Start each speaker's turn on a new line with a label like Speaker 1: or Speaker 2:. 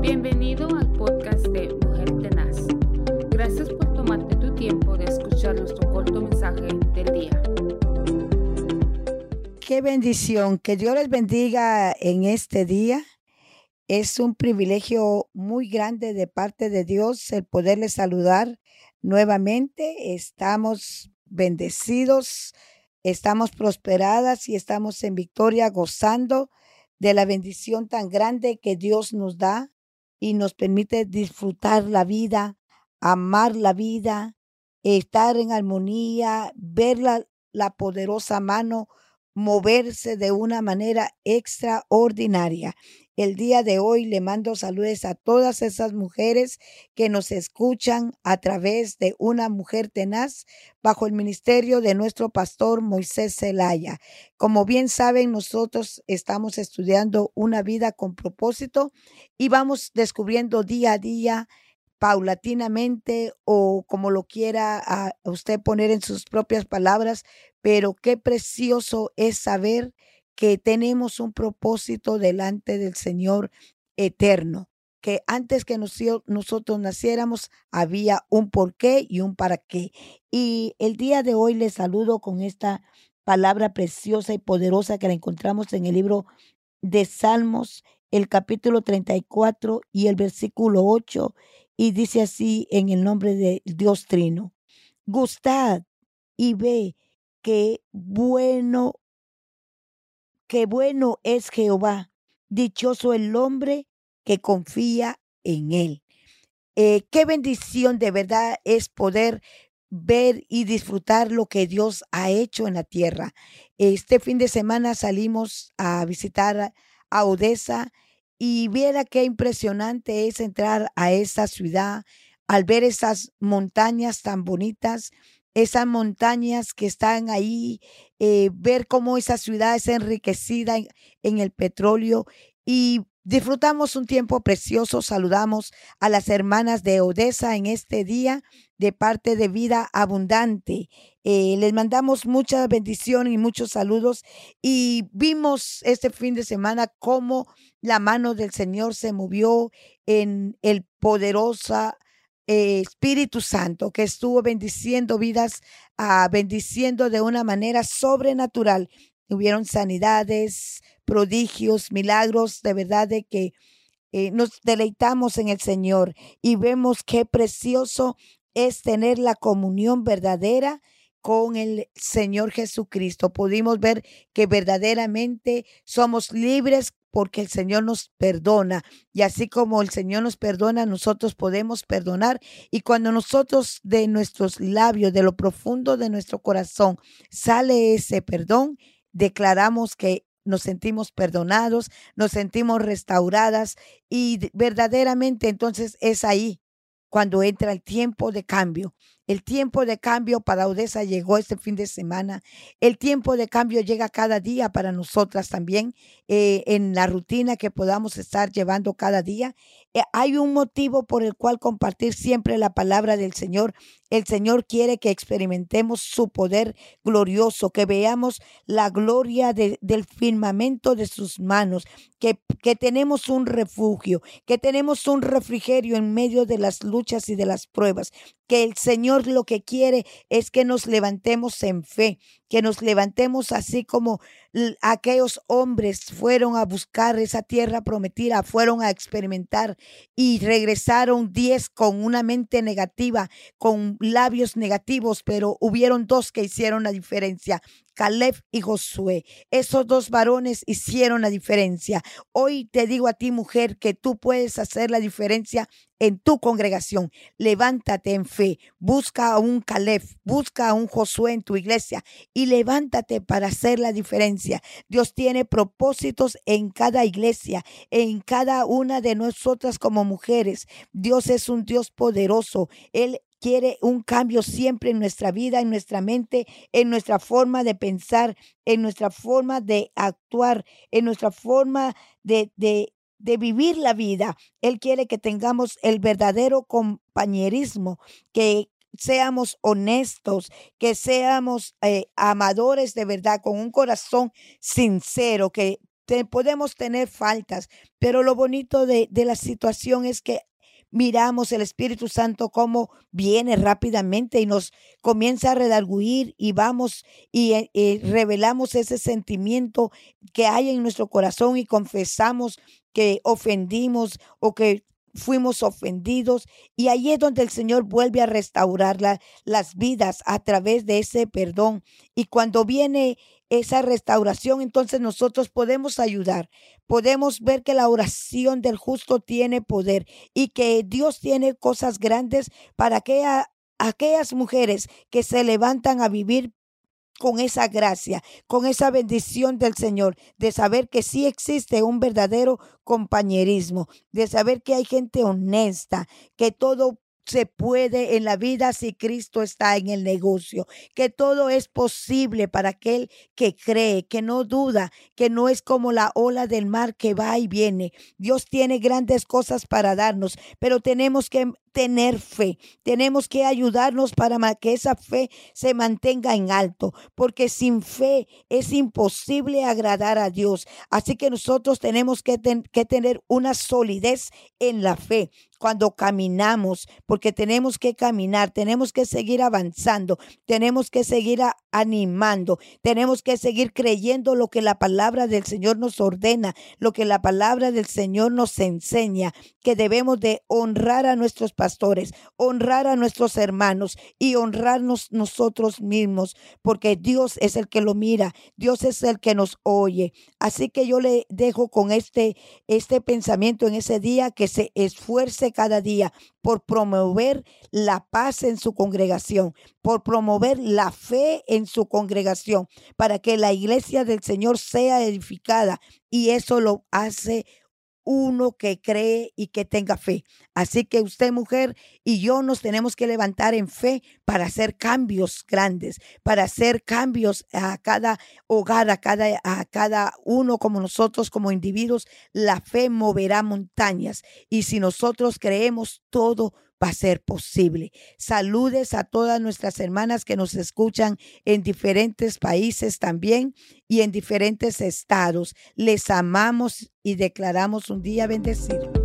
Speaker 1: Bienvenido al podcast de Mujer Tenaz. Gracias por tomarte tu tiempo de escuchar nuestro corto mensaje del día.
Speaker 2: Qué bendición, que Dios les bendiga en este día. Es un privilegio muy grande de parte de Dios el poderles saludar nuevamente. Estamos bendecidos, estamos prosperadas y estamos en victoria gozando de la bendición tan grande que Dios nos da y nos permite disfrutar la vida, amar la vida, estar en armonía, ver la, la poderosa mano moverse de una manera extraordinaria. El día de hoy le mando saludos a todas esas mujeres que nos escuchan a través de una mujer tenaz bajo el ministerio de nuestro pastor Moisés Zelaya. Como bien saben, nosotros estamos estudiando una vida con propósito y vamos descubriendo día a día paulatinamente o como lo quiera a usted poner en sus propias palabras, pero qué precioso es saber que tenemos un propósito delante del Señor eterno, que antes que nosotros naciéramos había un porqué y un para qué. Y el día de hoy les saludo con esta palabra preciosa y poderosa que la encontramos en el libro de Salmos, el capítulo 34 y el versículo 8, y dice así en el nombre de Dios Trino, gustad y ve que bueno Qué bueno es Jehová, dichoso el hombre que confía en él. Eh, qué bendición de verdad es poder ver y disfrutar lo que Dios ha hecho en la tierra. Este fin de semana salimos a visitar a Odessa y viera qué impresionante es entrar a esa ciudad al ver esas montañas tan bonitas, esas montañas que están ahí, eh, ver cómo esa ciudad es enriquecida en, el petróleo y disfrutamos un tiempo precioso. Saludamos a las hermanas de Odessa en este día de parte de Vida Abundante. Eh, les mandamos mucha bendición y muchos saludos y vimos este fin de semana cómo la mano del Señor se movió en el poderosa eh, Espíritu Santo que estuvo bendiciendo vidas, uh, bendiciendo de una manera sobrenatural. Hubieron sanidades, prodigios, milagros, de verdad de que eh, nos deleitamos en el Señor y vemos qué precioso es tener la comunión verdadera con el Señor Jesucristo. Pudimos ver que verdaderamente somos libres porque el Señor nos perdona. Y así como el Señor nos perdona, nosotros podemos perdonar. Y cuando nosotros de nuestros labios, de lo profundo de nuestro corazón, sale ese perdón, declaramos que nos sentimos perdonados, nos sentimos restauradas y verdaderamente entonces es ahí cuando entra el tiempo de cambio. El tiempo de cambio para Odessa llegó este fin de semana. El tiempo de cambio llega cada día para nosotras también, eh, en la rutina que podamos estar llevando cada día. Eh, hay un motivo por el cual compartir siempre la palabra del Señor. El Señor quiere que experimentemos su poder glorioso, que veamos la gloria del firmamento de sus manos, que, que tenemos un refugio, que tenemos un refrigerio en medio de las luchas y de las pruebas, que el Señor lo que quiere es que nos levantemos en fe, que nos levantemos así como aquellos hombres fueron a buscar esa tierra prometida, fueron a experimentar y regresaron diez con una mente negativa, con labios negativos, pero hubieron dos que hicieron la diferencia. Caleb y Josué. Esos dos varones hicieron la diferencia. Hoy te digo a ti, mujer, que tú puedes hacer la diferencia en tu congregación. Levántate en fe. Busca a un Caleb, busca a un Josué en tu iglesia levántate para hacer la diferencia. Dios tiene propósitos en cada iglesia, en cada una de nosotras como mujeres. Dios es un Dios poderoso. Él quiere un cambio siempre en nuestra vida, en nuestra mente, en nuestra forma de pensar, en nuestra forma de actuar, en nuestra forma de, de, de vivir la vida. Él quiere que tengamos el verdadero compañerismo, que seamos honestos, que seamos eh, amadores de verdad, con un corazón sincero, que podemos tener faltas, pero lo bonito de, de la situación es que miramos el Espíritu Santo como viene rápidamente y nos comienza a redarguir y vamos y, eh, eh, revelamos ese sentimiento que hay en nuestro corazón y confesamos que ofendimos o que fuimos ofendidos y ahí es donde el Señor vuelve a restaurar las vidas a través de ese perdón. Y cuando viene esa restauración, entonces nosotros podemos ayudar, podemos ver que la oración del justo tiene poder y que Dios tiene cosas grandes para aquellas mujeres que se levantan a vivir con esa gracia, con esa bendición del Señor, de saber que sí existe un verdadero compañerismo, de saber que hay gente honesta, que todo se puede en la vida si Cristo está en el negocio, que todo es posible para aquel que cree, que no duda, que no es como la ola del mar que va y viene. Dios tiene grandes cosas para darnos, pero tenemos que tener fe. Tenemos que ayudarnos para que esa fe se mantenga en alto, porque sin fe es imposible agradar a Dios. Así que nosotros tenemos que, que tener una solidez en la fe cuando caminamos, porque tenemos que caminar, tenemos que seguir avanzando, tenemos que seguir animando, tenemos que seguir creyendo lo que la palabra del Señor nos ordena, lo que la palabra del Señor nos enseña, que debemos de honrar a nuestros pastores, honrar a nuestros hermanos y honrarnos nosotros mismos, porque Dios es el que lo mira, Dios es el que nos oye. Así que yo le dejo con este, este pensamiento en ese día que se esfuerce cada día por promover la paz en su congregación, por promover la fe en su congregación, para que la iglesia del Señor sea edificada. Y eso lo hace uno que cree y que tenga fe. Así que usted, mujer, y yo nos tenemos que levantar en fe para hacer cambios grandes, para hacer cambios a cada hogar, a cada, a cada uno como nosotros, como individuos. La fe moverá montañas. Y si nosotros creemos, todo va a ser posible. Saludes a todas nuestras hermanas que nos escuchan en diferentes países también y en diferentes estados. Les amamos y declaramos un día bendecido.